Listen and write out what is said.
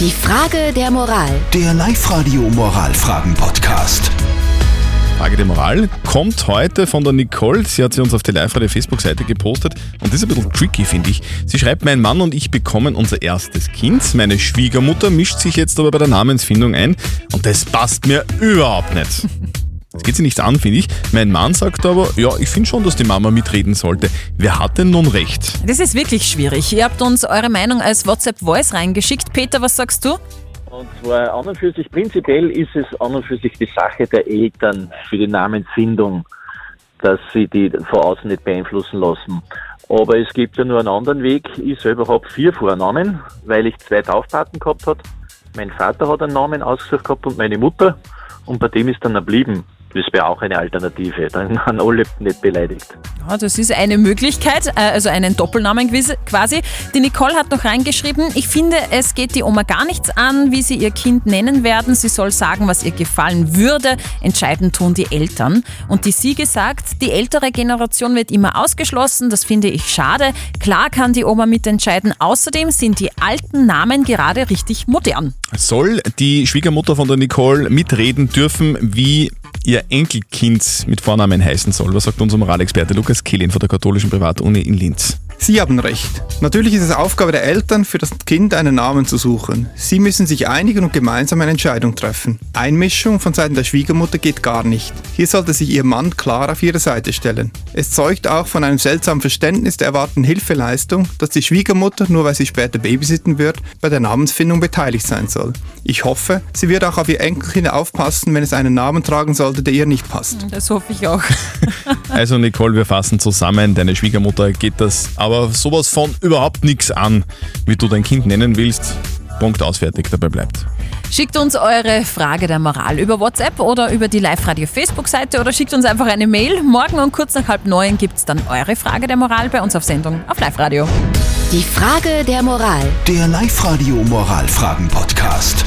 Die Frage der Moral. Der Live-Radio Moralfragen-Podcast. Frage der Moral kommt heute von der Nicole. Sie hat sie uns auf die Live-Radio Facebook-Seite gepostet und das ist ein bisschen tricky, finde ich. Sie schreibt, mein Mann und ich bekommen unser erstes Kind. Meine Schwiegermutter mischt sich jetzt aber bei der Namensfindung ein und das passt mir überhaupt nicht. Das geht sie nichts an, finde ich. Mein Mann sagt aber, ja, ich finde schon, dass die Mama mitreden sollte. Wer hat denn nun recht? Das ist wirklich schwierig. Ihr habt uns eure Meinung als WhatsApp-Voice reingeschickt. Peter, was sagst du? Und zwar an und für sich, prinzipiell ist es an und für sich die Sache der Eltern für die Namensfindung, dass sie die von außen nicht beeinflussen lassen. Aber es gibt ja nur einen anderen Weg. Ich selber habe vier Vornamen, weil ich zwei Taufpaten gehabt habe. Mein Vater hat einen Namen ausgesucht gehabt und meine Mutter. Und bei dem ist dann erblieben. Das wäre auch eine Alternative. Dann waren alle nicht beleidigt. Ja, das ist eine Möglichkeit, äh, also einen Doppelnamen quasi. Die Nicole hat noch reingeschrieben, ich finde, es geht die Oma gar nichts an, wie sie ihr Kind nennen werden. Sie soll sagen, was ihr gefallen würde. Entscheiden tun die Eltern. Und die Siege sagt, die ältere Generation wird immer ausgeschlossen. Das finde ich schade. Klar kann die Oma mitentscheiden. Außerdem sind die alten Namen gerade richtig modern. Soll die Schwiegermutter von der Nicole mitreden dürfen, wie ihr Enkelkind mit Vornamen heißen soll? Was sagt unser Moralexperte Lukas Kehlin von der katholischen Privatuni in Linz? Sie haben recht. Natürlich ist es Aufgabe der Eltern, für das Kind einen Namen zu suchen. Sie müssen sich einigen und gemeinsam eine Entscheidung treffen. Einmischung von Seiten der Schwiegermutter geht gar nicht. Hier sollte sich ihr Mann klar auf ihre Seite stellen. Es zeugt auch von einem seltsamen Verständnis der erwarteten Hilfeleistung, dass die Schwiegermutter, nur weil sie später babysitten wird, bei der Namensfindung beteiligt sein soll. Ich hoffe, sie wird auch auf ihr Enkelkind aufpassen, wenn es einen Namen tragen sollte, der ihr nicht passt. Das hoffe ich auch. Also Nicole, wir fassen zusammen. Deine Schwiegermutter geht das aber sowas von überhaupt nichts an, wie du dein Kind nennen willst. Punkt ausfertig, dabei bleibt. Schickt uns eure Frage der Moral über WhatsApp oder über die Live-Radio-Facebook-Seite oder schickt uns einfach eine Mail. Morgen um kurz nach halb neun gibt es dann eure Frage der Moral bei uns auf Sendung auf Live-Radio. Die Frage der Moral. Der Live-Radio Moralfragen-Podcast.